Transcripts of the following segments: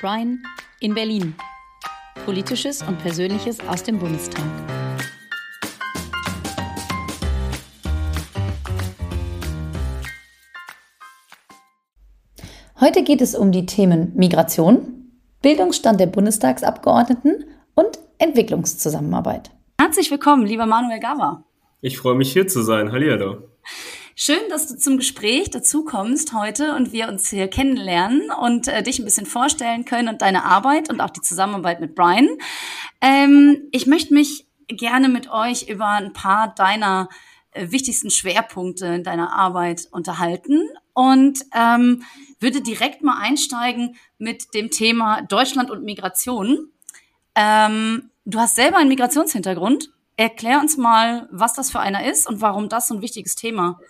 Brian in Berlin. Politisches und Persönliches aus dem Bundestag. Heute geht es um die Themen Migration, Bildungsstand der Bundestagsabgeordneten und Entwicklungszusammenarbeit. Herzlich willkommen, lieber Manuel Gava. Ich freue mich hier zu sein. Hallihallo. Schön, dass du zum Gespräch dazu kommst heute und wir uns hier kennenlernen und äh, dich ein bisschen vorstellen können und deine Arbeit und auch die Zusammenarbeit mit Brian. Ähm, ich möchte mich gerne mit euch über ein paar deiner äh, wichtigsten Schwerpunkte in deiner Arbeit unterhalten und ähm, würde direkt mal einsteigen mit dem Thema Deutschland und Migration. Ähm, du hast selber einen Migrationshintergrund. Erklär uns mal, was das für einer ist und warum das so ein wichtiges Thema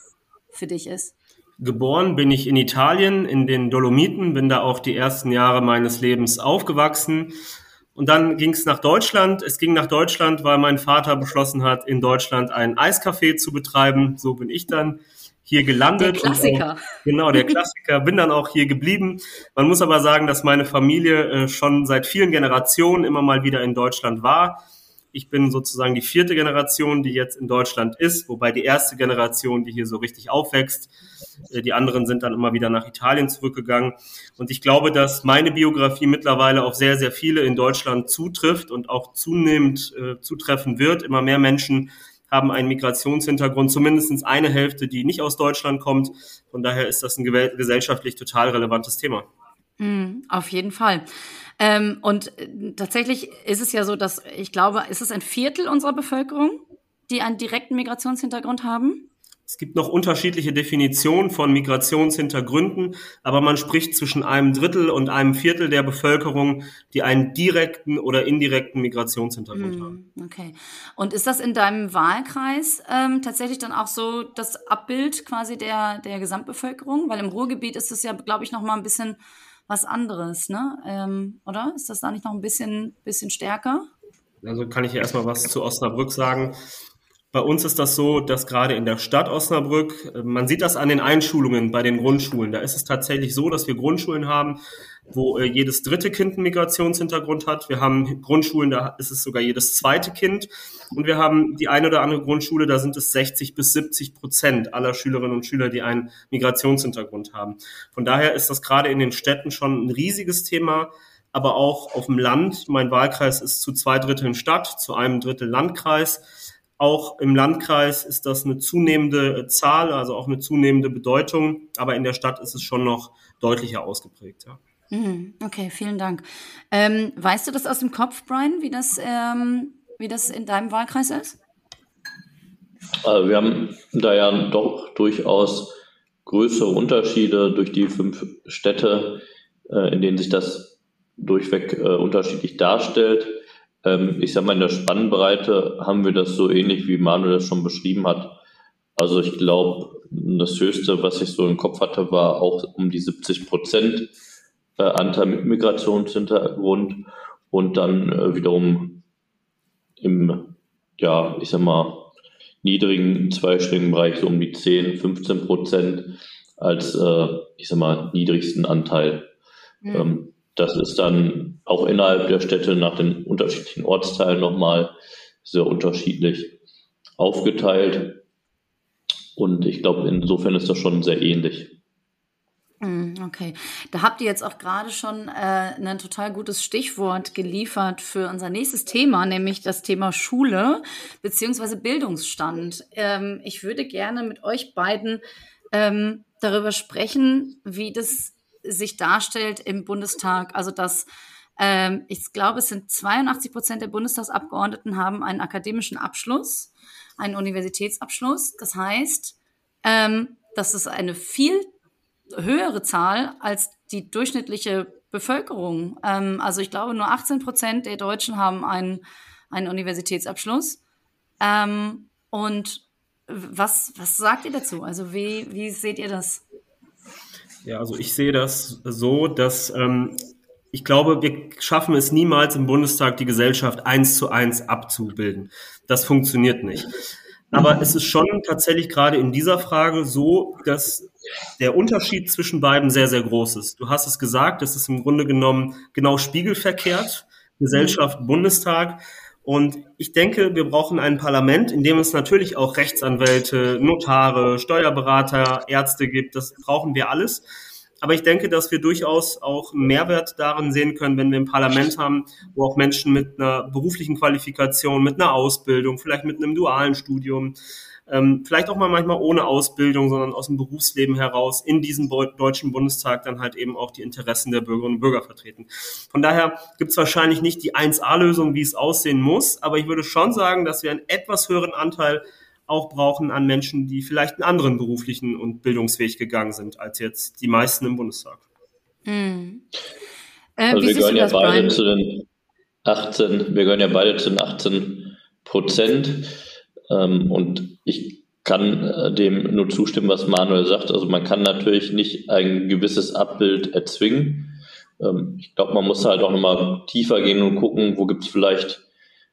für dich ist. Geboren bin ich in Italien, in den Dolomiten, bin da auch die ersten Jahre meines Lebens aufgewachsen. Und dann ging es nach Deutschland. Es ging nach Deutschland, weil mein Vater beschlossen hat, in Deutschland ein Eiscafé zu betreiben. So bin ich dann hier gelandet. Der Klassiker. Auch, genau, der Klassiker. Bin dann auch hier geblieben. Man muss aber sagen, dass meine Familie äh, schon seit vielen Generationen immer mal wieder in Deutschland war. Ich bin sozusagen die vierte Generation, die jetzt in Deutschland ist, wobei die erste Generation, die hier so richtig aufwächst, äh, die anderen sind dann immer wieder nach Italien zurückgegangen. Und ich glaube, dass meine Biografie mittlerweile auf sehr, sehr viele in Deutschland zutrifft und auch zunehmend äh, zutreffen wird. Immer mehr Menschen haben einen Migrationshintergrund, zumindest eine Hälfte, die nicht aus Deutschland kommt. Von daher ist das ein gesellschaftlich total relevantes Thema. Mm, auf jeden Fall. Ähm, und äh, tatsächlich ist es ja so, dass ich glaube, ist es ein Viertel unserer Bevölkerung, die einen direkten Migrationshintergrund haben? Es gibt noch unterschiedliche Definitionen von Migrationshintergründen, aber man spricht zwischen einem Drittel und einem Viertel der Bevölkerung, die einen direkten oder indirekten Migrationshintergrund hm, haben. Okay. Und ist das in deinem Wahlkreis ähm, tatsächlich dann auch so das Abbild quasi der, der Gesamtbevölkerung? Weil im Ruhrgebiet ist es ja, glaube ich, noch mal ein bisschen was anderes, ne? Ähm, oder? Ist das da nicht noch ein bisschen, bisschen stärker? Also kann ich erstmal was zu Osnabrück sagen. Bei uns ist das so, dass gerade in der Stadt Osnabrück, äh, man sieht das an den Einschulungen bei den Grundschulen, da ist es tatsächlich so, dass wir Grundschulen haben, wo äh, jedes dritte Kind einen Migrationshintergrund hat. Wir haben Grundschulen, da ist es sogar jedes zweite Kind. Und wir haben die eine oder andere Grundschule, da sind es 60 bis 70 Prozent aller Schülerinnen und Schüler, die einen Migrationshintergrund haben. Von daher ist das gerade in den Städten schon ein riesiges Thema aber auch auf dem Land. Mein Wahlkreis ist zu zwei Dritteln Stadt, zu einem Drittel Landkreis. Auch im Landkreis ist das eine zunehmende äh, Zahl, also auch eine zunehmende Bedeutung, aber in der Stadt ist es schon noch deutlicher ausgeprägt. Ja. Mhm, okay, vielen Dank. Ähm, weißt du das aus dem Kopf, Brian, wie das, ähm, wie das in deinem Wahlkreis ist? Also wir haben da ja doch durchaus größere Unterschiede durch die fünf Städte, äh, in denen sich das durchweg äh, unterschiedlich darstellt. Ähm, ich sag mal, in der Spannbreite haben wir das so ähnlich, wie Manuel das schon beschrieben hat. Also ich glaube, das Höchste, was ich so im Kopf hatte, war auch um die 70 Prozent äh, Anteil mit Migrationshintergrund und dann äh, wiederum im, ja, ich sag mal, niedrigen zweistelligen Bereich so um die 10, 15 Prozent als, äh, ich sag mal, niedrigsten Anteil. Mhm. Ähm, das ist dann auch innerhalb der Städte nach den unterschiedlichen Ortsteilen nochmal sehr unterschiedlich aufgeteilt. Und ich glaube, insofern ist das schon sehr ähnlich. Hm, okay, da habt ihr jetzt auch gerade schon äh, ein total gutes Stichwort geliefert für unser nächstes Thema, nämlich das Thema Schule beziehungsweise Bildungsstand. Ähm, ich würde gerne mit euch beiden ähm, darüber sprechen, wie das sich darstellt im Bundestag. Also dass ähm, ich glaube, es sind 82 Prozent der Bundestagsabgeordneten haben einen akademischen Abschluss, einen Universitätsabschluss. Das heißt, ähm, das ist eine viel höhere Zahl als die durchschnittliche Bevölkerung. Ähm, also ich glaube, nur 18 Prozent der Deutschen haben einen, einen Universitätsabschluss. Ähm, und was, was sagt ihr dazu? Also wie, wie seht ihr das? Ja, also ich sehe das so, dass ähm, ich glaube, wir schaffen es niemals im Bundestag, die Gesellschaft eins zu eins abzubilden. Das funktioniert nicht. Aber es ist schon tatsächlich gerade in dieser Frage so, dass der Unterschied zwischen beiden sehr, sehr groß ist. Du hast es gesagt, es ist im Grunde genommen genau spiegelverkehrt. Gesellschaft, Bundestag. Und ich denke, wir brauchen ein Parlament, in dem es natürlich auch Rechtsanwälte, Notare, Steuerberater, Ärzte gibt. Das brauchen wir alles. Aber ich denke, dass wir durchaus auch einen Mehrwert darin sehen können, wenn wir ein Parlament haben, wo auch Menschen mit einer beruflichen Qualifikation, mit einer Ausbildung, vielleicht mit einem dualen Studium, ähm, vielleicht auch mal manchmal ohne Ausbildung, sondern aus dem Berufsleben heraus in diesem Deutschen Bundestag dann halt eben auch die Interessen der Bürgerinnen und Bürger vertreten. Von daher gibt es wahrscheinlich nicht die 1A-Lösung, wie es aussehen muss, aber ich würde schon sagen, dass wir einen etwas höheren Anteil auch brauchen an Menschen, die vielleicht einen anderen beruflichen und Bildungsweg gegangen sind, als jetzt die meisten im Bundestag. Mhm. Äh, also wir gehören ja beide Brian? zu den 18, wir gehören ja beide zu den 18 Prozent. Ähm, und ich kann äh, dem nur zustimmen, was Manuel sagt. Also man kann natürlich nicht ein gewisses Abbild erzwingen. Ähm, ich glaube, man muss halt auch nochmal tiefer gehen und gucken, wo gibt es vielleicht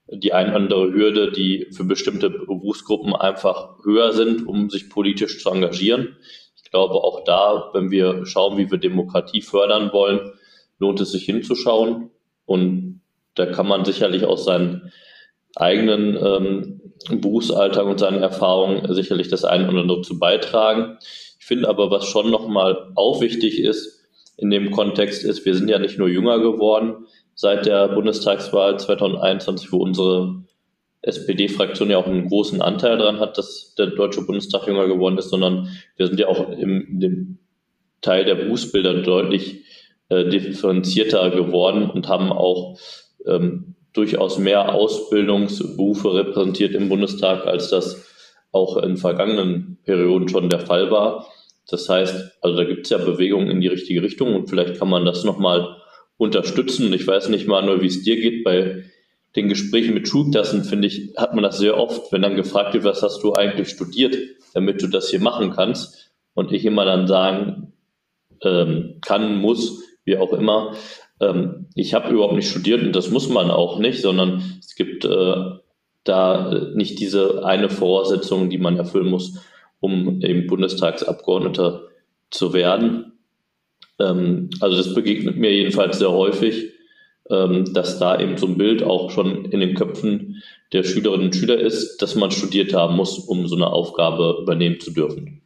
die ein andere Hürde, die für bestimmte Berufsgruppen einfach höher sind, um sich politisch zu engagieren. Ich glaube, auch da, wenn wir schauen, wie wir Demokratie fördern wollen, lohnt es sich hinzuschauen. Und da kann man sicherlich aus seinen eigenen ähm, Berufsalltag und seinen Erfahrungen sicherlich das eine oder andere zu beitragen. Ich finde aber, was schon nochmal auch wichtig ist in dem Kontext ist, wir sind ja nicht nur jünger geworden seit der Bundestagswahl 2021, wo unsere SPD-Fraktion ja auch einen großen Anteil daran hat, dass der Deutsche Bundestag jünger geworden ist, sondern wir sind ja auch im, dem Teil der Berufsbilder deutlich äh, differenzierter geworden und haben auch ähm, durchaus mehr Ausbildungsberufe repräsentiert im Bundestag, als das auch in vergangenen Perioden schon der Fall war. Das heißt, also da gibt es ja Bewegungen in die richtige Richtung und vielleicht kann man das nochmal unterstützen. Ich weiß nicht mal nur, wie es dir geht. Bei den Gesprächen mit Schulklassen, finde ich, hat man das sehr oft, wenn dann gefragt wird, was hast du eigentlich studiert, damit du das hier machen kannst. Und ich immer dann sagen ähm, kann, muss, wie auch immer, ähm, ich habe überhaupt nicht studiert und das muss man auch nicht, sondern es gibt äh, da nicht diese eine Voraussetzung, die man erfüllen muss, um eben Bundestagsabgeordneter zu werden. Ähm, also das begegnet mir jedenfalls sehr häufig, ähm, dass da eben so ein Bild auch schon in den Köpfen der Schülerinnen und Schüler ist, dass man studiert haben muss, um so eine Aufgabe übernehmen zu dürfen.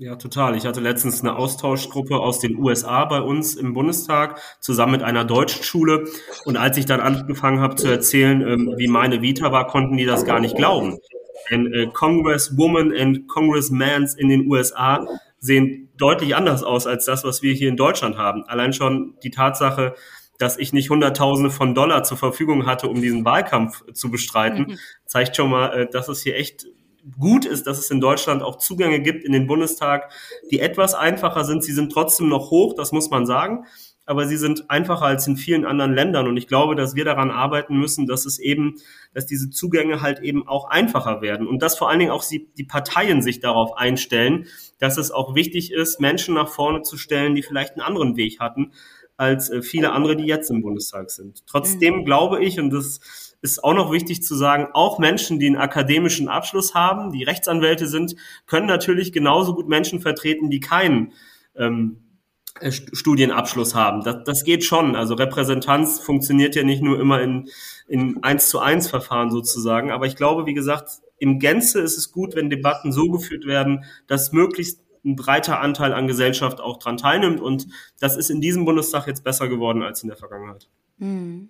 Ja, total. Ich hatte letztens eine Austauschgruppe aus den USA bei uns im Bundestag zusammen mit einer deutschen Schule. Und als ich dann angefangen habe zu erzählen, ähm, wie meine Vita war, konnten die das gar nicht glauben. Denn äh, Congresswomen and Congressmans in den USA sehen deutlich anders aus als das, was wir hier in Deutschland haben. Allein schon die Tatsache, dass ich nicht Hunderttausende von Dollar zur Verfügung hatte, um diesen Wahlkampf zu bestreiten, mhm. zeigt schon mal, äh, dass es hier echt gut ist, dass es in Deutschland auch Zugänge gibt in den Bundestag, die etwas einfacher sind. Sie sind trotzdem noch hoch, das muss man sagen, aber sie sind einfacher als in vielen anderen Ländern. Und ich glaube, dass wir daran arbeiten müssen, dass es eben, dass diese Zugänge halt eben auch einfacher werden und dass vor allen Dingen auch sie, die Parteien sich darauf einstellen, dass es auch wichtig ist, Menschen nach vorne zu stellen, die vielleicht einen anderen Weg hatten als äh, viele andere, die jetzt im Bundestag sind. Trotzdem mhm. glaube ich, und das ist auch noch wichtig zu sagen, auch Menschen, die einen akademischen Abschluss haben, die Rechtsanwälte sind, können natürlich genauso gut Menschen vertreten, die keinen ähm, äh, Studienabschluss haben. Das, das geht schon. Also Repräsentanz funktioniert ja nicht nur immer in, in eins zu eins Verfahren sozusagen. Aber ich glaube, wie gesagt, im Gänze ist es gut, wenn Debatten so geführt werden, dass möglichst ein breiter Anteil an Gesellschaft auch dran teilnimmt. Und das ist in diesem Bundestag jetzt besser geworden als in der Vergangenheit. Mhm.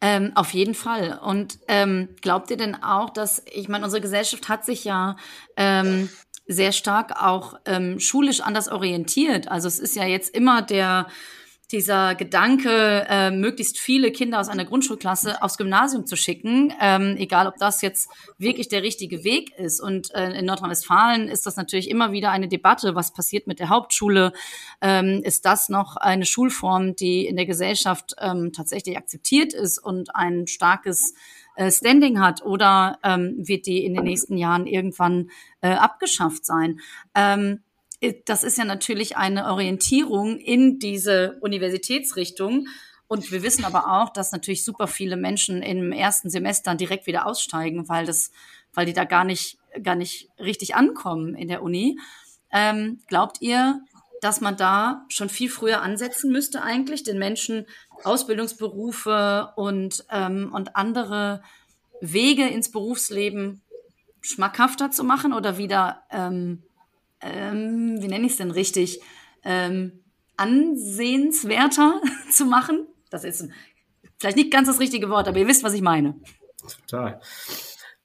Ähm, auf jeden Fall. Und ähm, glaubt ihr denn auch, dass, ich meine, unsere Gesellschaft hat sich ja ähm, sehr stark auch ähm, schulisch anders orientiert. Also es ist ja jetzt immer der dieser Gedanke, äh, möglichst viele Kinder aus einer Grundschulklasse aufs Gymnasium zu schicken, ähm, egal ob das jetzt wirklich der richtige Weg ist. Und äh, in Nordrhein-Westfalen ist das natürlich immer wieder eine Debatte, was passiert mit der Hauptschule? Ähm, ist das noch eine Schulform, die in der Gesellschaft ähm, tatsächlich akzeptiert ist und ein starkes äh, Standing hat oder ähm, wird die in den nächsten Jahren irgendwann äh, abgeschafft sein? Ähm, das ist ja natürlich eine Orientierung in diese Universitätsrichtung. Und wir wissen aber auch, dass natürlich super viele Menschen im ersten Semester direkt wieder aussteigen, weil das weil die da gar nicht, gar nicht richtig ankommen in der Uni. Ähm, glaubt ihr, dass man da schon viel früher ansetzen müsste eigentlich, den Menschen Ausbildungsberufe und, ähm, und andere Wege ins Berufsleben schmackhafter zu machen oder wieder, ähm, ähm, wie nenne ich es denn richtig, ähm, ansehenswerter zu machen? Das ist vielleicht nicht ganz das richtige Wort, aber ihr wisst, was ich meine. Total.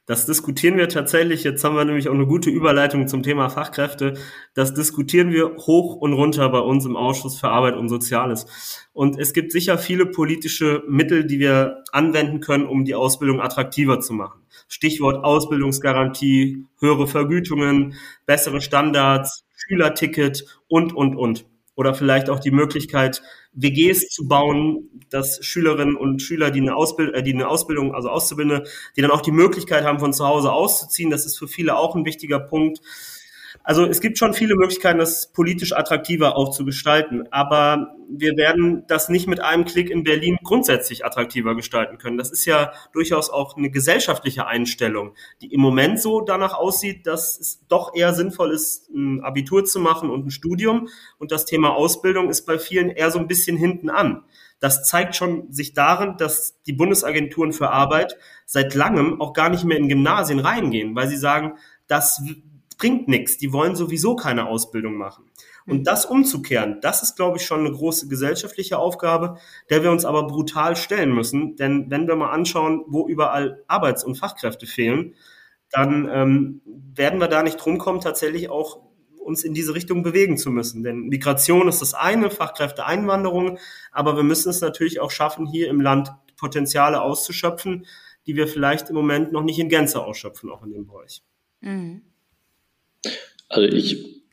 Das diskutieren wir tatsächlich, jetzt haben wir nämlich auch eine gute Überleitung zum Thema Fachkräfte. Das diskutieren wir hoch und runter bei uns im Ausschuss für Arbeit und Soziales. Und es gibt sicher viele politische Mittel, die wir anwenden können, um die Ausbildung attraktiver zu machen. Stichwort Ausbildungsgarantie, höhere Vergütungen, bessere Standards, Schülerticket und, und, und oder vielleicht auch die Möglichkeit, WGs zu bauen, dass Schülerinnen und Schüler, die eine, Ausbild äh, die eine Ausbildung, also Auszubildende, die dann auch die Möglichkeit haben, von zu Hause auszuziehen. Das ist für viele auch ein wichtiger Punkt. Also es gibt schon viele Möglichkeiten, das politisch attraktiver auch zu gestalten. Aber wir werden das nicht mit einem Klick in Berlin grundsätzlich attraktiver gestalten können. Das ist ja durchaus auch eine gesellschaftliche Einstellung, die im Moment so danach aussieht, dass es doch eher sinnvoll ist, ein Abitur zu machen und ein Studium. Und das Thema Ausbildung ist bei vielen eher so ein bisschen hinten an. Das zeigt schon sich darin, dass die Bundesagenturen für Arbeit seit langem auch gar nicht mehr in Gymnasien reingehen, weil sie sagen, das bringt nichts. Die wollen sowieso keine Ausbildung machen. Und das umzukehren, das ist, glaube ich, schon eine große gesellschaftliche Aufgabe, der wir uns aber brutal stellen müssen. Denn wenn wir mal anschauen, wo überall Arbeits- und Fachkräfte fehlen, dann ähm, werden wir da nicht drum kommen, tatsächlich auch uns in diese Richtung bewegen zu müssen. Denn Migration ist das eine, Fachkräfteeinwanderung, aber wir müssen es natürlich auch schaffen, hier im Land Potenziale auszuschöpfen, die wir vielleicht im Moment noch nicht in Gänze ausschöpfen, auch in dem Bereich. Mhm. Also ich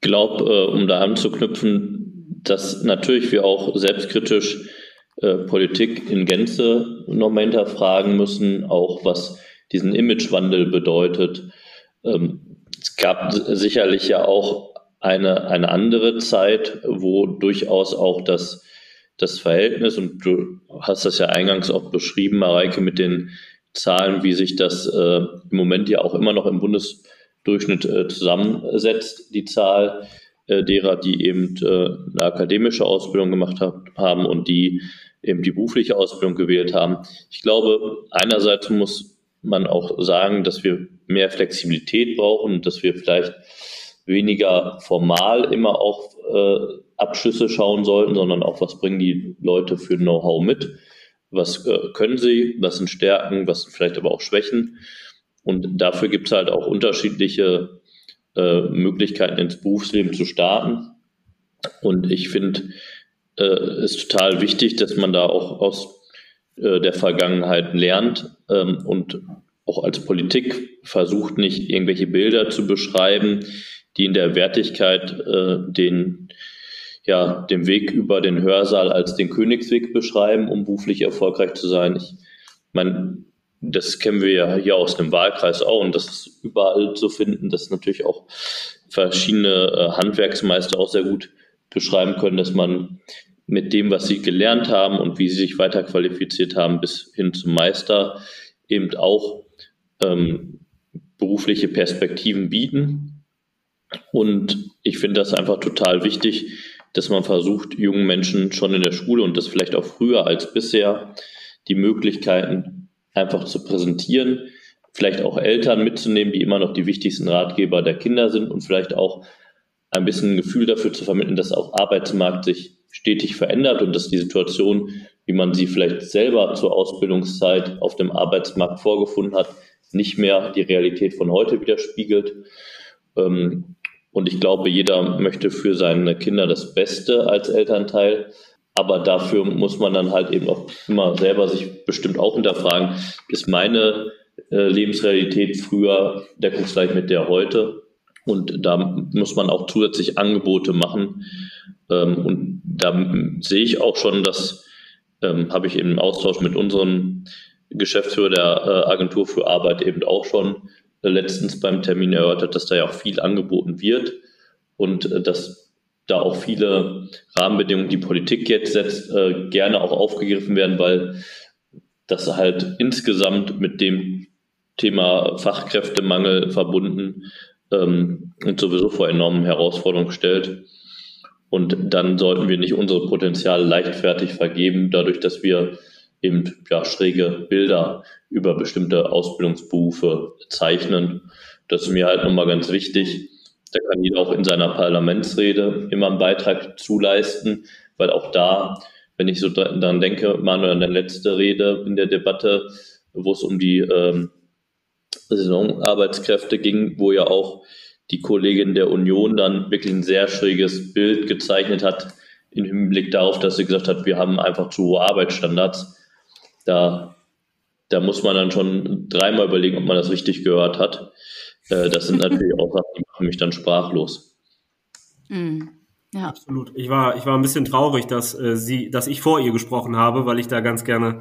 glaube, äh, um da anzuknüpfen, dass natürlich wir auch selbstkritisch äh, Politik in Gänze nochmal hinterfragen müssen, auch was diesen Imagewandel bedeutet. Ähm, es gab sicherlich ja auch eine, eine andere Zeit, wo durchaus auch das, das Verhältnis, und du hast das ja eingangs auch beschrieben, Mareike, mit den Zahlen, wie sich das äh, im Moment ja auch immer noch im Bundes Durchschnitt äh, zusammensetzt, die Zahl äh, derer, die eben äh, eine akademische Ausbildung gemacht hab, haben und die eben die berufliche Ausbildung gewählt haben. Ich glaube, einerseits muss man auch sagen, dass wir mehr Flexibilität brauchen, dass wir vielleicht weniger formal immer auf äh, Abschlüsse schauen sollten, sondern auch, was bringen die Leute für Know-how mit, was äh, können sie, was sind Stärken, was sind vielleicht aber auch Schwächen. Und dafür gibt es halt auch unterschiedliche äh, Möglichkeiten ins Berufsleben zu starten. Und ich finde äh, es ist total wichtig, dass man da auch aus äh, der Vergangenheit lernt ähm, und auch als Politik versucht nicht irgendwelche Bilder zu beschreiben, die in der Wertigkeit äh, den ja, den Weg über den Hörsaal als den Königsweg beschreiben, um beruflich erfolgreich zu sein. Ich meine, das kennen wir ja hier aus dem Wahlkreis auch und das ist überall zu finden, dass natürlich auch verschiedene äh, Handwerksmeister auch sehr gut beschreiben können, dass man mit dem, was sie gelernt haben und wie sie sich weiter qualifiziert haben, bis hin zum Meister eben auch ähm, berufliche Perspektiven bieten. Und ich finde das einfach total wichtig, dass man versucht, jungen Menschen schon in der Schule und das vielleicht auch früher als bisher die Möglichkeiten einfach zu präsentieren, vielleicht auch Eltern mitzunehmen, die immer noch die wichtigsten Ratgeber der Kinder sind und vielleicht auch ein bisschen ein Gefühl dafür zu vermitteln, dass auch Arbeitsmarkt sich stetig verändert und dass die Situation, wie man sie vielleicht selber zur Ausbildungszeit auf dem Arbeitsmarkt vorgefunden hat, nicht mehr die Realität von heute widerspiegelt. Ähm, und ich glaube, jeder möchte für seine Kinder das Beste als Elternteil. Aber dafür muss man dann halt eben auch immer selber sich bestimmt auch hinterfragen, ist meine äh, Lebensrealität früher deckungsgleich mit der heute? Und da muss man auch zusätzlich Angebote machen. Ähm, und da sehe ich auch schon, dass ähm, habe ich im Austausch mit unserem Geschäftsführer der äh, Agentur für Arbeit eben auch schon äh, letztens beim Termin erörtert, dass da ja auch viel angeboten wird und äh, dass da auch viele Rahmenbedingungen, die Politik jetzt setzt, äh, gerne auch aufgegriffen werden, weil das halt insgesamt mit dem Thema Fachkräftemangel verbunden ähm, und sowieso vor enormen Herausforderungen stellt. Und dann sollten wir nicht unsere Potenziale leichtfertig vergeben, dadurch, dass wir eben ja, schräge Bilder über bestimmte Ausbildungsberufe zeichnen. Das ist mir halt nochmal ganz wichtig. Da kann jeder auch in seiner Parlamentsrede immer einen Beitrag zuleisten, weil auch da, wenn ich so daran denke, Manuel, an der letzte Rede in der Debatte, wo es um die ähm, Saisonarbeitskräfte ging, wo ja auch die Kollegin der Union dann wirklich ein sehr schräges Bild gezeichnet hat im Hinblick darauf, dass sie gesagt hat, wir haben einfach zu hohe Arbeitsstandards. Da, da muss man dann schon dreimal überlegen, ob man das richtig gehört hat. Äh, das sind natürlich auch Sachen, die machen mich dann sprachlos. Mm, ja. Absolut. Ich war, ich war ein bisschen traurig, dass äh, sie, dass ich vor ihr gesprochen habe, weil ich da ganz gerne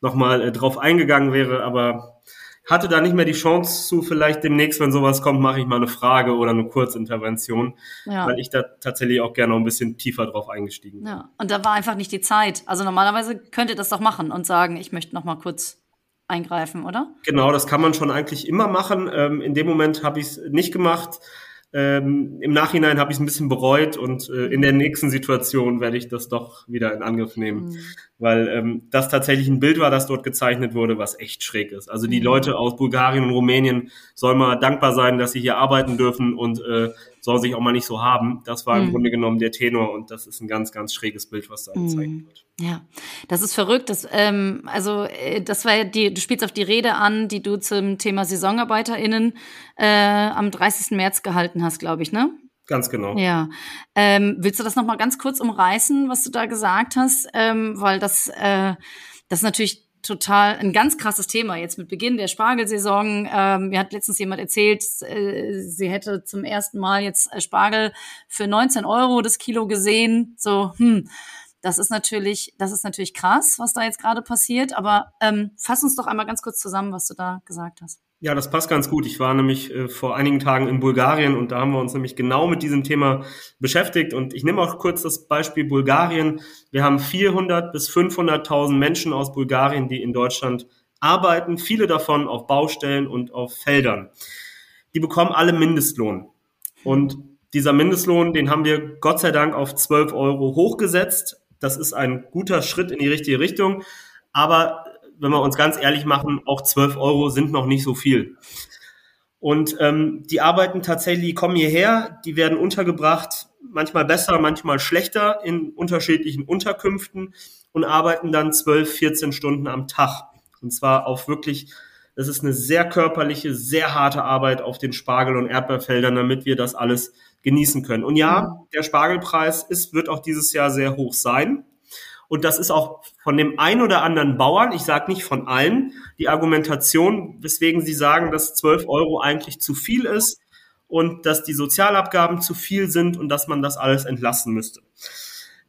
nochmal äh, drauf eingegangen wäre, aber hatte da nicht mehr die Chance zu, vielleicht demnächst, wenn sowas kommt, mache ich mal eine Frage oder eine Kurzintervention, ja. weil ich da tatsächlich auch gerne noch ein bisschen tiefer drauf eingestiegen bin. Ja, und da war einfach nicht die Zeit. Also normalerweise könnt ihr das doch machen und sagen, ich möchte noch mal kurz eingreifen, oder? Genau, das kann man schon eigentlich immer machen. Ähm, in dem Moment habe ich es nicht gemacht. Ähm, Im Nachhinein habe ich es ein bisschen bereut und äh, in der nächsten Situation werde ich das doch wieder in Angriff nehmen, mhm. Weil ähm, das tatsächlich ein Bild war, das dort gezeichnet wurde, was echt schräg ist. Also die mhm. Leute aus Bulgarien und Rumänien sollen mal dankbar sein, dass sie hier arbeiten dürfen und äh, sollen sich auch mal nicht so haben. Das war im mhm. Grunde genommen der Tenor und das ist ein ganz, ganz schräges Bild, was da gezeigt mhm. wird. Ja, das ist verrückt. Das, ähm, also äh, das war ja die, du spielst auf die Rede an, die du zum Thema SaisonarbeiterInnen äh, am 30. März gehalten hast, glaube ich, ne? Ganz genau. Ja. Ähm, willst du das nochmal ganz kurz umreißen, was du da gesagt hast? Ähm, weil das, äh, das ist natürlich total ein ganz krasses Thema jetzt mit Beginn der Spargelsaison. Ähm, mir hat letztens jemand erzählt, äh, sie hätte zum ersten Mal jetzt äh, Spargel für 19 Euro das Kilo gesehen. So, hm, das ist natürlich, das ist natürlich krass, was da jetzt gerade passiert. Aber ähm, fass uns doch einmal ganz kurz zusammen, was du da gesagt hast. Ja, das passt ganz gut. Ich war nämlich äh, vor einigen Tagen in Bulgarien und da haben wir uns nämlich genau mit diesem Thema beschäftigt. Und ich nehme auch kurz das Beispiel Bulgarien. Wir haben 400 bis 500.000 Menschen aus Bulgarien, die in Deutschland arbeiten, viele davon auf Baustellen und auf Feldern. Die bekommen alle Mindestlohn. Und dieser Mindestlohn, den haben wir Gott sei Dank auf 12 Euro hochgesetzt. Das ist ein guter Schritt in die richtige Richtung. Aber wenn wir uns ganz ehrlich machen, auch 12 Euro sind noch nicht so viel. Und ähm, die arbeiten tatsächlich, kommen hierher, die werden untergebracht, manchmal besser, manchmal schlechter in unterschiedlichen Unterkünften und arbeiten dann 12, 14 Stunden am Tag. Und zwar auf wirklich, das ist eine sehr körperliche, sehr harte Arbeit auf den Spargel- und Erdbeerfeldern, damit wir das alles genießen können. Und ja, der Spargelpreis ist, wird auch dieses Jahr sehr hoch sein. Und das ist auch von dem ein oder anderen Bauern, ich sage nicht von allen, die Argumentation, weswegen sie sagen, dass 12 Euro eigentlich zu viel ist und dass die Sozialabgaben zu viel sind und dass man das alles entlassen müsste.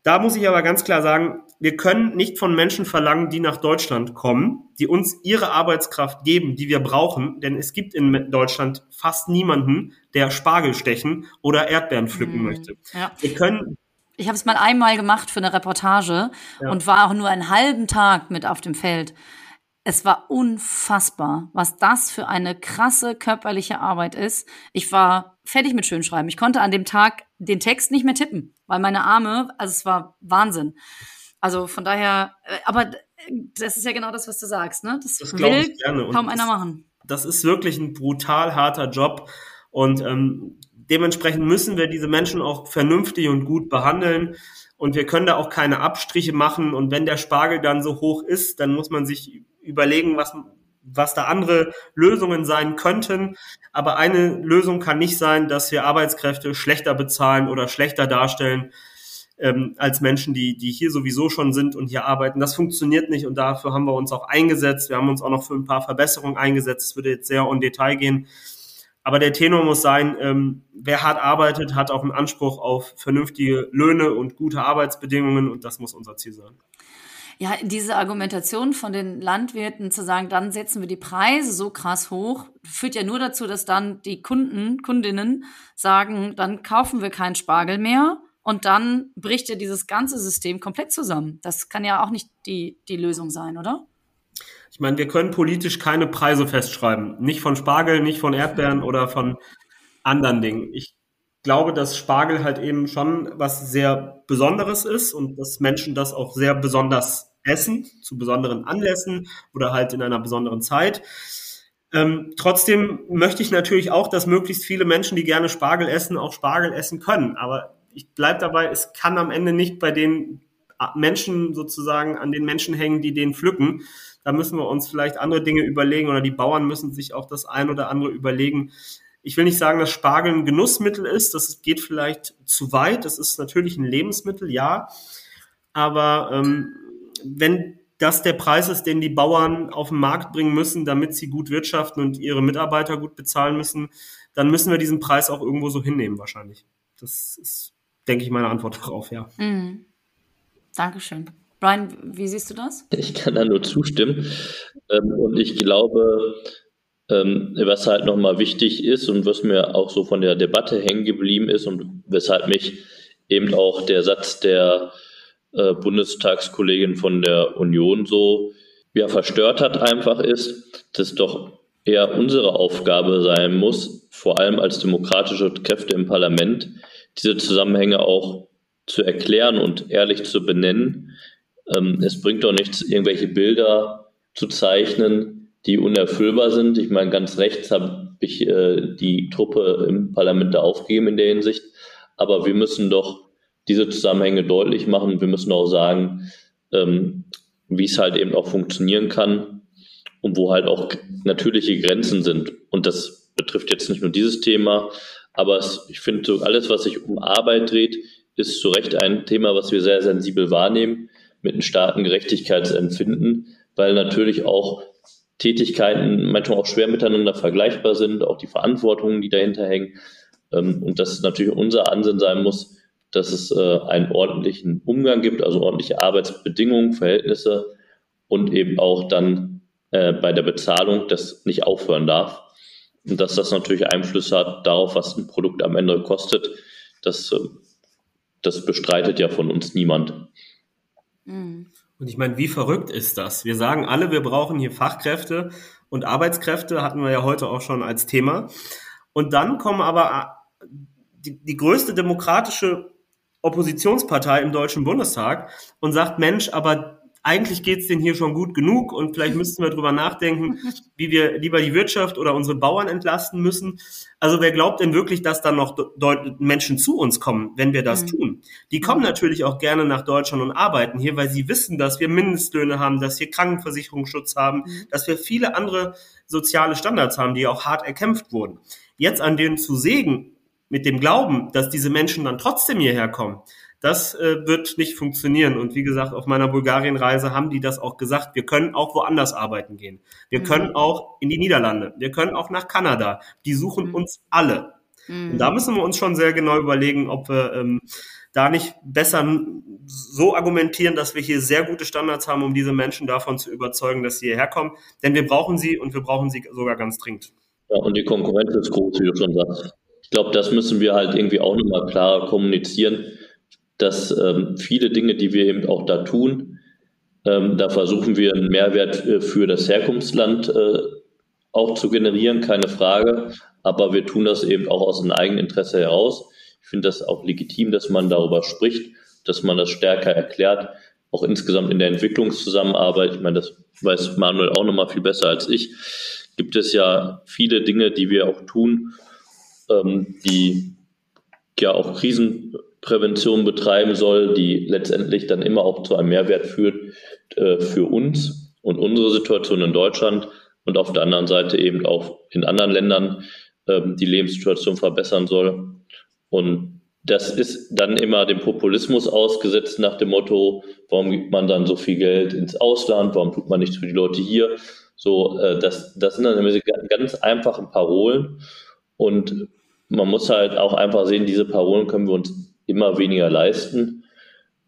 Da muss ich aber ganz klar sagen, wir können nicht von Menschen verlangen, die nach Deutschland kommen, die uns ihre Arbeitskraft geben, die wir brauchen, denn es gibt in Deutschland fast niemanden, der Spargel stechen oder Erdbeeren pflücken mhm. möchte. Ja. Wir können ich habe es mal einmal gemacht für eine Reportage ja. und war auch nur einen halben Tag mit auf dem Feld. Es war unfassbar, was das für eine krasse körperliche Arbeit ist. Ich war fertig mit Schönschreiben. Ich konnte an dem Tag den Text nicht mehr tippen, weil meine Arme, also es war Wahnsinn. Also von daher, äh, aber das ist ja genau das, was du sagst, ne? Das, das will kaum einer machen. Das ist wirklich ein brutal harter Job und ähm, Dementsprechend müssen wir diese Menschen auch vernünftig und gut behandeln. Und wir können da auch keine Abstriche machen. Und wenn der Spargel dann so hoch ist, dann muss man sich überlegen, was, was da andere Lösungen sein könnten. Aber eine Lösung kann nicht sein, dass wir Arbeitskräfte schlechter bezahlen oder schlechter darstellen ähm, als Menschen, die, die hier sowieso schon sind und hier arbeiten. Das funktioniert nicht und dafür haben wir uns auch eingesetzt. Wir haben uns auch noch für ein paar Verbesserungen eingesetzt. Es würde jetzt sehr on Detail gehen. Aber der Tenor muss sein, ähm, wer hart arbeitet, hat auch einen Anspruch auf vernünftige Löhne und gute Arbeitsbedingungen und das muss unser Ziel sein. Ja, diese Argumentation von den Landwirten zu sagen, dann setzen wir die Preise so krass hoch, führt ja nur dazu, dass dann die Kunden, Kundinnen sagen, dann kaufen wir keinen Spargel mehr und dann bricht ja dieses ganze System komplett zusammen. Das kann ja auch nicht die, die Lösung sein, oder? Ich meine, wir können politisch keine Preise festschreiben. Nicht von Spargel, nicht von Erdbeeren oder von anderen Dingen. Ich glaube, dass Spargel halt eben schon was sehr Besonderes ist und dass Menschen das auch sehr besonders essen, zu besonderen Anlässen oder halt in einer besonderen Zeit. Ähm, trotzdem möchte ich natürlich auch, dass möglichst viele Menschen, die gerne Spargel essen, auch Spargel essen können. Aber ich bleibe dabei, es kann am Ende nicht bei den Menschen sozusagen an den Menschen hängen, die den pflücken. Da müssen wir uns vielleicht andere Dinge überlegen oder die Bauern müssen sich auch das ein oder andere überlegen. Ich will nicht sagen, dass Spargel ein Genussmittel ist. Das geht vielleicht zu weit. Das ist natürlich ein Lebensmittel, ja. Aber ähm, wenn das der Preis ist, den die Bauern auf den Markt bringen müssen, damit sie gut wirtschaften und ihre Mitarbeiter gut bezahlen müssen, dann müssen wir diesen Preis auch irgendwo so hinnehmen wahrscheinlich. Das ist, denke ich, meine Antwort darauf, ja. Mhm. Dankeschön. Brian, wie siehst du das? Ich kann da nur zustimmen. Ähm, und ich glaube, ähm, was halt nochmal wichtig ist und was mir auch so von der Debatte hängen geblieben ist und weshalb mich eben auch der Satz der äh, Bundestagskollegin von der Union so ja, verstört hat, einfach ist, dass doch eher unsere Aufgabe sein muss, vor allem als demokratische Kräfte im Parlament, diese Zusammenhänge auch zu erklären und ehrlich zu benennen. Ähm, es bringt doch nichts, irgendwelche Bilder zu zeichnen, die unerfüllbar sind. Ich meine, ganz rechts habe ich äh, die Truppe im Parlament da aufgegeben in der Hinsicht. Aber wir müssen doch diese Zusammenhänge deutlich machen. Wir müssen auch sagen, ähm, wie es halt eben auch funktionieren kann und wo halt auch natürliche Grenzen sind. Und das betrifft jetzt nicht nur dieses Thema, aber es, ich finde, so alles, was sich um Arbeit dreht, ist zu Recht ein Thema, was wir sehr sensibel wahrnehmen, mit einem starken Gerechtigkeitsempfinden, weil natürlich auch Tätigkeiten manchmal auch schwer miteinander vergleichbar sind, auch die Verantwortungen, die dahinter hängen. Ähm, und dass natürlich unser Ansinn sein muss, dass es äh, einen ordentlichen Umgang gibt, also ordentliche Arbeitsbedingungen, Verhältnisse und eben auch dann äh, bei der Bezahlung das nicht aufhören darf. Und dass das natürlich Einfluss hat darauf, was ein Produkt am Ende kostet. Das, äh, das bestreitet ja von uns niemand. Mhm. Und ich meine, wie verrückt ist das? Wir sagen alle, wir brauchen hier Fachkräfte und Arbeitskräfte, hatten wir ja heute auch schon als Thema. Und dann kommen aber äh, die, die größte demokratische Oppositionspartei im Deutschen Bundestag und sagt, Mensch, aber eigentlich geht's denen hier schon gut genug und vielleicht müssten wir drüber nachdenken, wie wir lieber die Wirtschaft oder unsere Bauern entlasten müssen. Also wer glaubt denn wirklich, dass dann noch Menschen zu uns kommen, wenn wir das mhm. tun? Die kommen natürlich auch gerne nach Deutschland und arbeiten hier, weil sie wissen, dass wir Mindestlöhne haben, dass wir Krankenversicherungsschutz haben, mhm. dass wir viele andere soziale Standards haben, die auch hart erkämpft wurden. Jetzt an denen zu sägen, mit dem Glauben, dass diese Menschen dann trotzdem hierher kommen, das äh, wird nicht funktionieren. Und wie gesagt, auf meiner Bulgarien-Reise haben die das auch gesagt. Wir können auch woanders arbeiten gehen. Wir mhm. können auch in die Niederlande. Wir können auch nach Kanada. Die suchen mhm. uns alle. Mhm. Und da müssen wir uns schon sehr genau überlegen, ob wir ähm, da nicht besser so argumentieren, dass wir hier sehr gute Standards haben, um diese Menschen davon zu überzeugen, dass sie hierher kommen. Denn wir brauchen sie und wir brauchen sie sogar ganz dringend. Ja, und die Konkurrenz ist groß, wie du schon sagst. Ich glaube, das müssen wir halt irgendwie auch nochmal klar kommunizieren, dass ähm, viele Dinge, die wir eben auch da tun, ähm, da versuchen wir einen Mehrwert äh, für das Herkunftsland äh, auch zu generieren, keine Frage. Aber wir tun das eben auch aus einem eigenen Interesse heraus. Ich finde das auch legitim, dass man darüber spricht, dass man das stärker erklärt, auch insgesamt in der Entwicklungszusammenarbeit. Ich meine, das weiß Manuel auch nochmal viel besser als ich. Gibt es ja viele Dinge, die wir auch tun, ähm, die ja auch Krisenprävention betreiben soll, die letztendlich dann immer auch zu einem Mehrwert führt äh, für uns und unsere Situation in Deutschland und auf der anderen Seite eben auch in anderen Ländern ähm, die Lebenssituation verbessern soll. Und das ist dann immer dem Populismus ausgesetzt nach dem Motto, warum gibt man dann so viel Geld ins Ausland, warum tut man nichts für die Leute hier? So, äh, das, das sind dann immer ganz einfache Parolen. Und man muss halt auch einfach sehen, diese Parolen können wir uns immer weniger leisten.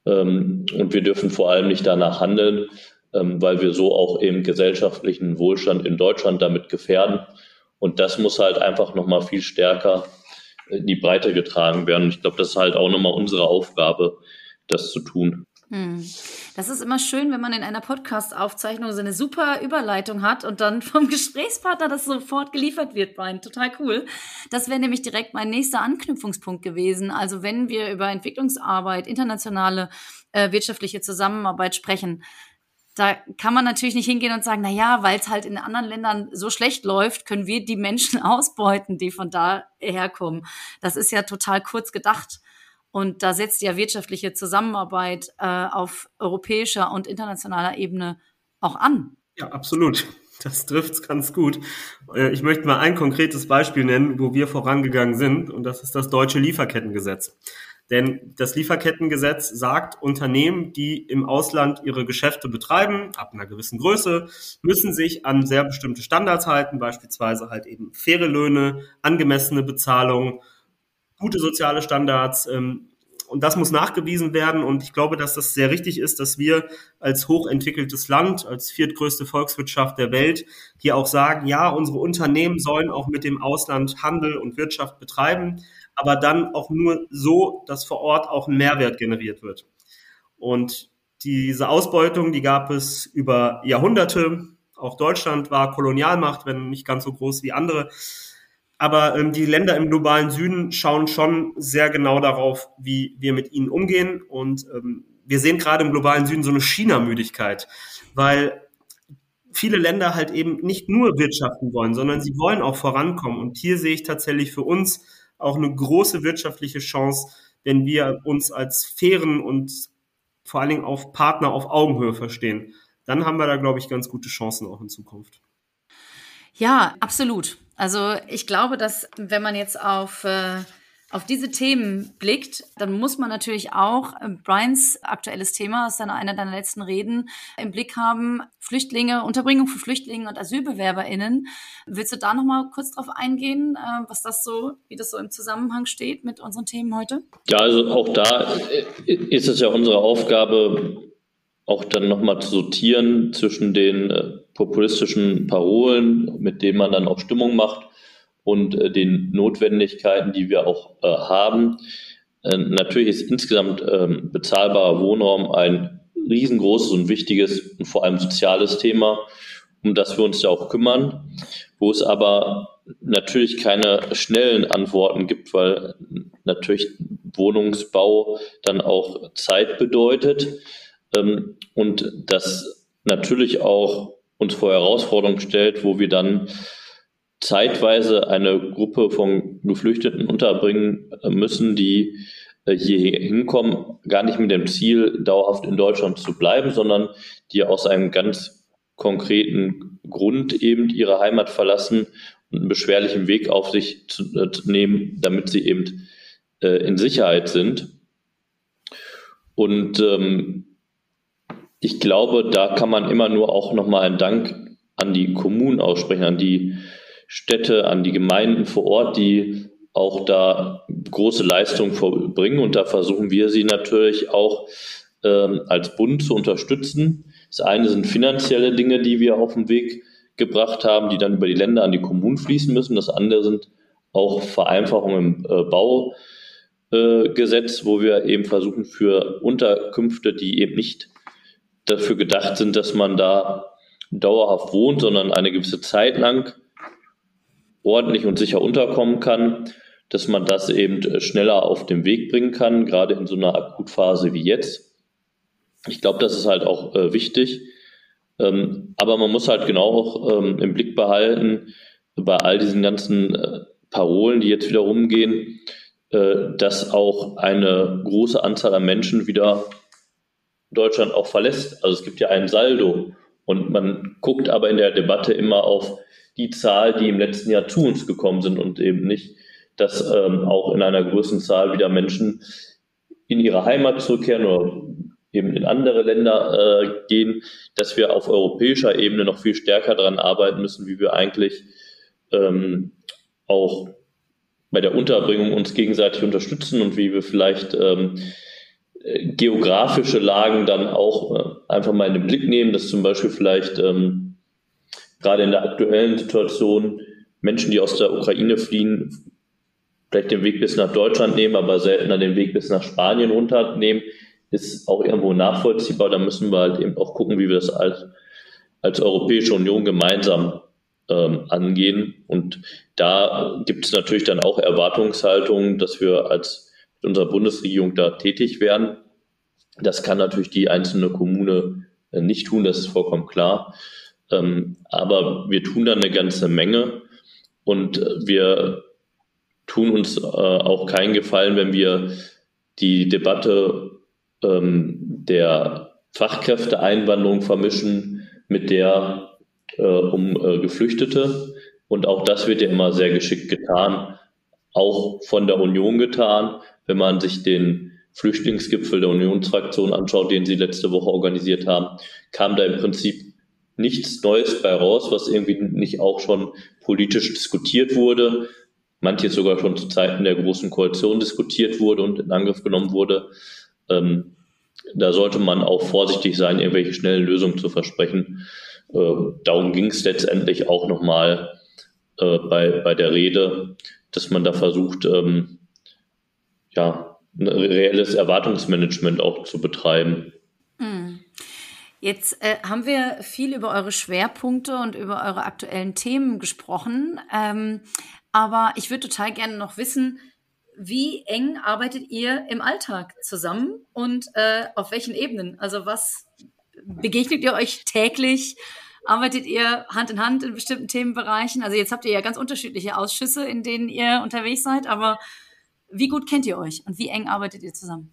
Ähm, und wir dürfen vor allem nicht danach handeln, ähm, weil wir so auch eben gesellschaftlichen Wohlstand in Deutschland damit gefährden. Und das muss halt einfach nochmal viel stärker in die Breite getragen werden. Ich glaube, das ist halt auch nochmal unsere Aufgabe, das zu tun. Hm. Das ist immer schön, wenn man in einer Podcast-Aufzeichnung so eine super Überleitung hat und dann vom Gesprächspartner das sofort geliefert wird, Brian. Total cool. Das wäre nämlich direkt mein nächster Anknüpfungspunkt gewesen. Also wenn wir über Entwicklungsarbeit, internationale äh, wirtschaftliche Zusammenarbeit sprechen, da kann man natürlich nicht hingehen und sagen, na ja, weil es halt in anderen Ländern so schlecht läuft, können wir die Menschen ausbeuten, die von da herkommen. Das ist ja total kurz gedacht. Und da setzt ja wirtschaftliche Zusammenarbeit äh, auf europäischer und internationaler Ebene auch an. Ja, absolut. Das trifft's ganz gut. Äh, ich möchte mal ein konkretes Beispiel nennen, wo wir vorangegangen sind, und das ist das deutsche Lieferkettengesetz. Denn das Lieferkettengesetz sagt, Unternehmen, die im Ausland ihre Geschäfte betreiben, ab einer gewissen Größe, müssen sich an sehr bestimmte Standards halten, beispielsweise halt eben faire Löhne, angemessene Bezahlung, gute soziale Standards. Ähm, und das muss nachgewiesen werden. Und ich glaube, dass das sehr richtig ist, dass wir als hochentwickeltes Land, als viertgrößte Volkswirtschaft der Welt, hier auch sagen, ja, unsere Unternehmen sollen auch mit dem Ausland Handel und Wirtschaft betreiben, aber dann auch nur so, dass vor Ort auch ein Mehrwert generiert wird. Und diese Ausbeutung, die gab es über Jahrhunderte. Auch Deutschland war Kolonialmacht, wenn nicht ganz so groß wie andere. Aber ähm, die Länder im globalen Süden schauen schon sehr genau darauf, wie wir mit ihnen umgehen. Und ähm, wir sehen gerade im globalen Süden so eine China-Müdigkeit, weil viele Länder halt eben nicht nur wirtschaften wollen, sondern sie wollen auch vorankommen. Und hier sehe ich tatsächlich für uns auch eine große wirtschaftliche Chance, wenn wir uns als fairen und vor allen Dingen auf Partner auf Augenhöhe verstehen. Dann haben wir da, glaube ich, ganz gute Chancen auch in Zukunft. Ja, absolut. Also ich glaube, dass wenn man jetzt auf, äh, auf diese Themen blickt, dann muss man natürlich auch äh, Brians aktuelles Thema aus seiner, einer deiner letzten Reden im Blick haben. Flüchtlinge, Unterbringung für Flüchtlinge und AsylbewerberInnen. Willst du da nochmal kurz drauf eingehen, äh, was das so, wie das so im Zusammenhang steht mit unseren Themen heute? Ja, also auch da äh, ist es ja unsere Aufgabe, auch dann nochmal zu sortieren zwischen den äh, populistischen Parolen, mit denen man dann auch Stimmung macht und äh, den Notwendigkeiten, die wir auch äh, haben. Äh, natürlich ist insgesamt ähm, bezahlbarer Wohnraum ein riesengroßes und wichtiges und vor allem soziales Thema, um das wir uns ja auch kümmern, wo es aber natürlich keine schnellen Antworten gibt, weil natürlich Wohnungsbau dann auch Zeit bedeutet ähm, und das natürlich auch uns vor Herausforderungen stellt, wo wir dann zeitweise eine Gruppe von Geflüchteten unterbringen müssen, die äh, hier hinkommen, gar nicht mit dem Ziel, dauerhaft in Deutschland zu bleiben, sondern die aus einem ganz konkreten Grund eben ihre Heimat verlassen und einen beschwerlichen Weg auf sich zu, äh, nehmen, damit sie eben äh, in Sicherheit sind. Und ähm, ich glaube, da kann man immer nur auch nochmal einen Dank an die Kommunen aussprechen, an die Städte, an die Gemeinden vor Ort, die auch da große Leistungen vollbringen. Und da versuchen wir sie natürlich auch ähm, als Bund zu unterstützen. Das eine sind finanzielle Dinge, die wir auf den Weg gebracht haben, die dann über die Länder an die Kommunen fließen müssen. Das andere sind auch Vereinfachungen im äh, Baugesetz, äh, wo wir eben versuchen, für Unterkünfte, die eben nicht dafür gedacht sind, dass man da dauerhaft wohnt, sondern eine gewisse Zeit lang ordentlich und sicher unterkommen kann, dass man das eben schneller auf den Weg bringen kann, gerade in so einer Akutphase wie jetzt. Ich glaube, das ist halt auch äh, wichtig. Ähm, aber man muss halt genau auch ähm, im Blick behalten, bei all diesen ganzen äh, Parolen, die jetzt wieder rumgehen, äh, dass auch eine große Anzahl an Menschen wieder Deutschland auch verlässt. Also es gibt ja ein Saldo und man guckt aber in der Debatte immer auf die Zahl, die im letzten Jahr zu uns gekommen sind und eben nicht, dass ähm, auch in einer größeren Zahl wieder Menschen in ihre Heimat zurückkehren oder eben in andere Länder äh, gehen, dass wir auf europäischer Ebene noch viel stärker daran arbeiten müssen, wie wir eigentlich ähm, auch bei der Unterbringung uns gegenseitig unterstützen und wie wir vielleicht ähm, geografische Lagen dann auch äh, einfach mal in den Blick nehmen, dass zum Beispiel vielleicht ähm, gerade in der aktuellen Situation Menschen, die aus der Ukraine fliehen, vielleicht den Weg bis nach Deutschland nehmen, aber seltener den Weg bis nach Spanien runternehmen, ist auch irgendwo nachvollziehbar. Da müssen wir halt eben auch gucken, wie wir das als, als Europäische Union gemeinsam ähm, angehen. Und da gibt es natürlich dann auch Erwartungshaltungen, dass wir als unserer Bundesregierung da tätig werden. Das kann natürlich die einzelne Kommune äh, nicht tun, das ist vollkommen klar. Ähm, aber wir tun da eine ganze Menge und äh, wir tun uns äh, auch keinen Gefallen, wenn wir die Debatte ähm, der Fachkräfteeinwanderung vermischen mit der um Geflüchtete. Und auch das wird ja immer sehr geschickt getan, auch von der Union getan. Wenn man sich den Flüchtlingsgipfel der Unionsfraktion anschaut, den sie letzte Woche organisiert haben, kam da im Prinzip nichts Neues bei raus, was irgendwie nicht auch schon politisch diskutiert wurde, manches sogar schon zu Zeiten der Großen Koalition diskutiert wurde und in Angriff genommen wurde. Ähm, da sollte man auch vorsichtig sein, irgendwelche schnellen Lösungen zu versprechen. Äh, darum ging es letztendlich auch nochmal äh, bei, bei der Rede, dass man da versucht, ähm, ja, ein reelles Erwartungsmanagement auch zu betreiben. Hm. Jetzt äh, haben wir viel über eure Schwerpunkte und über eure aktuellen Themen gesprochen. Ähm, aber ich würde total gerne noch wissen, wie eng arbeitet ihr im Alltag zusammen und äh, auf welchen Ebenen? Also was begegnet ihr euch täglich? Arbeitet ihr Hand in Hand in bestimmten Themenbereichen? Also jetzt habt ihr ja ganz unterschiedliche Ausschüsse, in denen ihr unterwegs seid, aber wie gut kennt ihr euch und wie eng arbeitet ihr zusammen?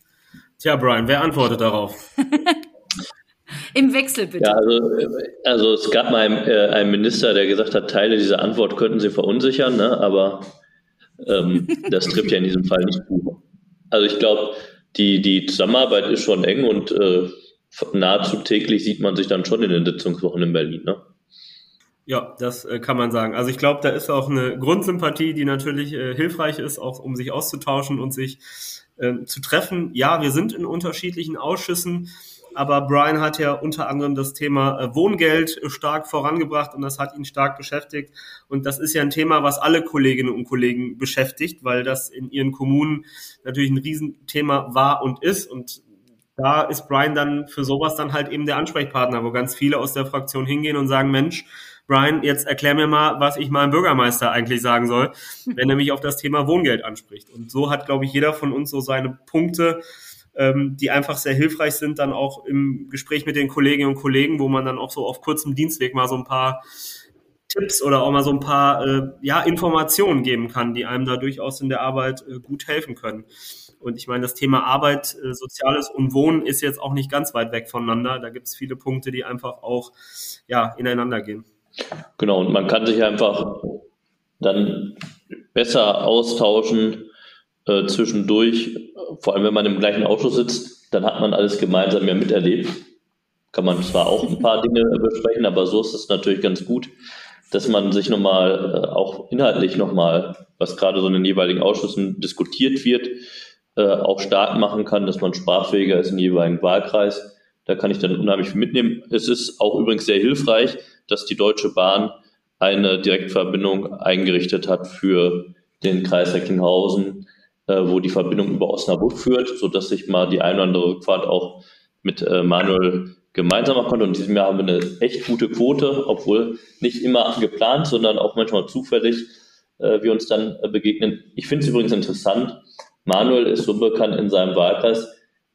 Tja, Brian, wer antwortet darauf? Im Wechsel bitte. Ja, also, also es gab mal einen, äh, einen, Minister, der gesagt hat, Teile dieser Antwort könnten sie verunsichern, ne? aber ähm, das trifft ja in diesem Fall nicht zu. Also ich glaube, die, die Zusammenarbeit ist schon eng und äh, nahezu täglich sieht man sich dann schon in den Sitzungswochen in Berlin. Ne? Ja, das äh, kann man sagen. Also ich glaube, da ist auch eine Grundsympathie, die natürlich äh, hilfreich ist, auch um sich auszutauschen und sich äh, zu treffen. Ja, wir sind in unterschiedlichen Ausschüssen, aber Brian hat ja unter anderem das Thema äh, Wohngeld stark vorangebracht und das hat ihn stark beschäftigt. Und das ist ja ein Thema, was alle Kolleginnen und Kollegen beschäftigt, weil das in ihren Kommunen natürlich ein Riesenthema war und ist. Und da ist Brian dann für sowas dann halt eben der Ansprechpartner, wo ganz viele aus der Fraktion hingehen und sagen, Mensch, Brian, jetzt erklär mir mal, was ich meinem Bürgermeister eigentlich sagen soll, wenn er mich auf das Thema Wohngeld anspricht. Und so hat, glaube ich, jeder von uns so seine Punkte, ähm, die einfach sehr hilfreich sind, dann auch im Gespräch mit den Kolleginnen und Kollegen, wo man dann auch so auf kurzem Dienstweg mal so ein paar Tipps oder auch mal so ein paar äh, ja, Informationen geben kann, die einem da durchaus in der Arbeit äh, gut helfen können. Und ich meine, das Thema Arbeit, äh, Soziales und Wohnen ist jetzt auch nicht ganz weit weg voneinander. Da gibt es viele Punkte, die einfach auch ja, ineinander gehen. Genau, und man kann sich einfach dann besser austauschen äh, zwischendurch. Vor allem, wenn man im gleichen Ausschuss sitzt, dann hat man alles gemeinsam ja miterlebt. Kann man zwar auch ein paar Dinge besprechen, aber so ist es natürlich ganz gut, dass man sich nochmal, äh, auch inhaltlich nochmal, was gerade so in den jeweiligen Ausschüssen diskutiert wird, äh, auch stark machen kann, dass man sprachfähiger ist im jeweiligen Wahlkreis. Da kann ich dann unheimlich viel mitnehmen. Es ist auch übrigens sehr hilfreich, dass die Deutsche Bahn eine Direktverbindung eingerichtet hat für den Kreis Recklinghausen, äh, wo die Verbindung über Osnabrück führt, sodass ich mal die ein oder andere Rückfahrt auch mit äh, Manuel gemeinsam machen konnte. Und in diesem Jahr haben wir eine echt gute Quote, obwohl nicht immer geplant, sondern auch manchmal zufällig äh, wir uns dann äh, begegnen. Ich finde es übrigens interessant, Manuel ist so bekannt in seinem Wahlkreis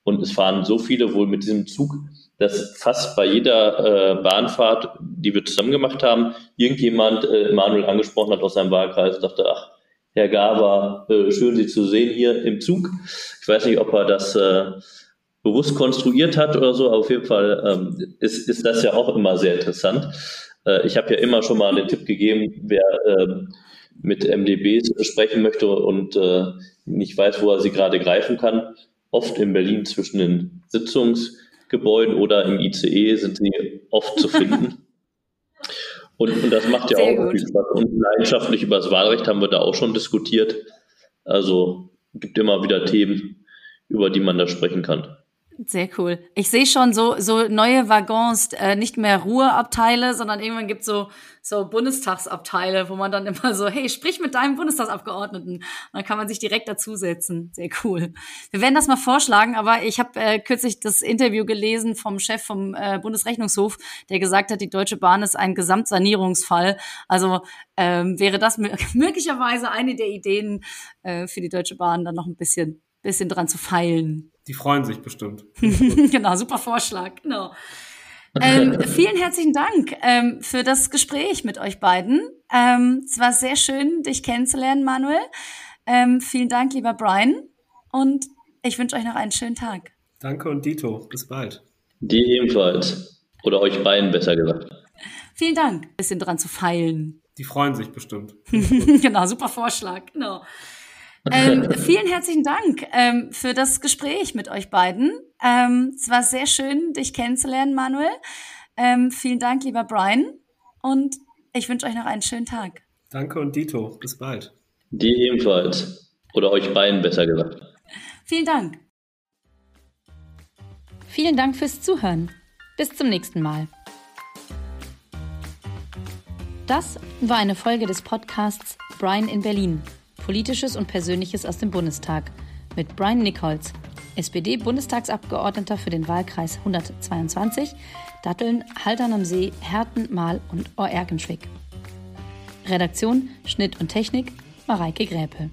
und es fahren so viele wohl mit diesem Zug, dass fast bei jeder äh, Bahnfahrt, die wir zusammen gemacht haben, irgendjemand äh, Manuel angesprochen hat aus seinem Wahlkreis und dachte, ach, Herr Gaber, äh, schön Sie zu sehen hier im Zug. Ich weiß nicht, ob er das äh, bewusst konstruiert hat oder so, aber auf jeden Fall ähm, ist, ist das ja auch immer sehr interessant. Äh, ich habe ja immer schon mal den Tipp gegeben, wer ähm, mit MDBs sprechen möchte und äh, nicht weiß, wo er sie gerade greifen kann. Oft in Berlin zwischen den Sitzungsgebäuden oder im ICE sind sie oft zu finden. und, und, das macht ja Sehr auch gut. viel Spaß. Und leidenschaftlich über das Wahlrecht haben wir da auch schon diskutiert. Also gibt immer wieder Themen, über die man da sprechen kann. Sehr cool. Ich sehe schon so, so neue Waggons, äh, nicht mehr Ruheabteile, sondern irgendwann gibt so so Bundestagsabteile, wo man dann immer so, hey, sprich mit deinem Bundestagsabgeordneten. Und dann kann man sich direkt dazusetzen. Sehr cool. Wir werden das mal vorschlagen, aber ich habe äh, kürzlich das Interview gelesen vom Chef vom äh, Bundesrechnungshof, der gesagt hat, die Deutsche Bahn ist ein Gesamtsanierungsfall. Also ähm, wäre das möglicherweise eine der Ideen äh, für die Deutsche Bahn, dann noch ein bisschen, bisschen dran zu feilen. Die freuen sich bestimmt. genau, super Vorschlag. Genau. Ähm, vielen herzlichen Dank ähm, für das Gespräch mit euch beiden. Ähm, es war sehr schön, dich kennenzulernen, Manuel. Ähm, vielen Dank, lieber Brian. Und ich wünsche euch noch einen schönen Tag. Danke und Dito. Bis bald. Dir ebenfalls. Oder euch beiden besser gesagt. Vielen Dank. Bisschen dran zu feilen. Die freuen sich bestimmt. genau, super Vorschlag. Genau. Ähm, vielen herzlichen Dank ähm, für das Gespräch mit euch beiden. Ähm, es war sehr schön, dich kennenzulernen, Manuel. Ähm, vielen Dank, lieber Brian. Und ich wünsche euch noch einen schönen Tag. Danke und Dito. Bis bald. Dir ebenfalls. Oder euch beiden besser gesagt. Vielen Dank. Vielen Dank fürs Zuhören. Bis zum nächsten Mal. Das war eine Folge des Podcasts Brian in Berlin. Politisches und Persönliches aus dem Bundestag mit Brian Nichols, SPD-Bundestagsabgeordneter für den Wahlkreis 122, Datteln, Haltern am See, Herten, Mahl und Oerkenschwick. Redaktion, Schnitt und Technik Mareike Gräpe.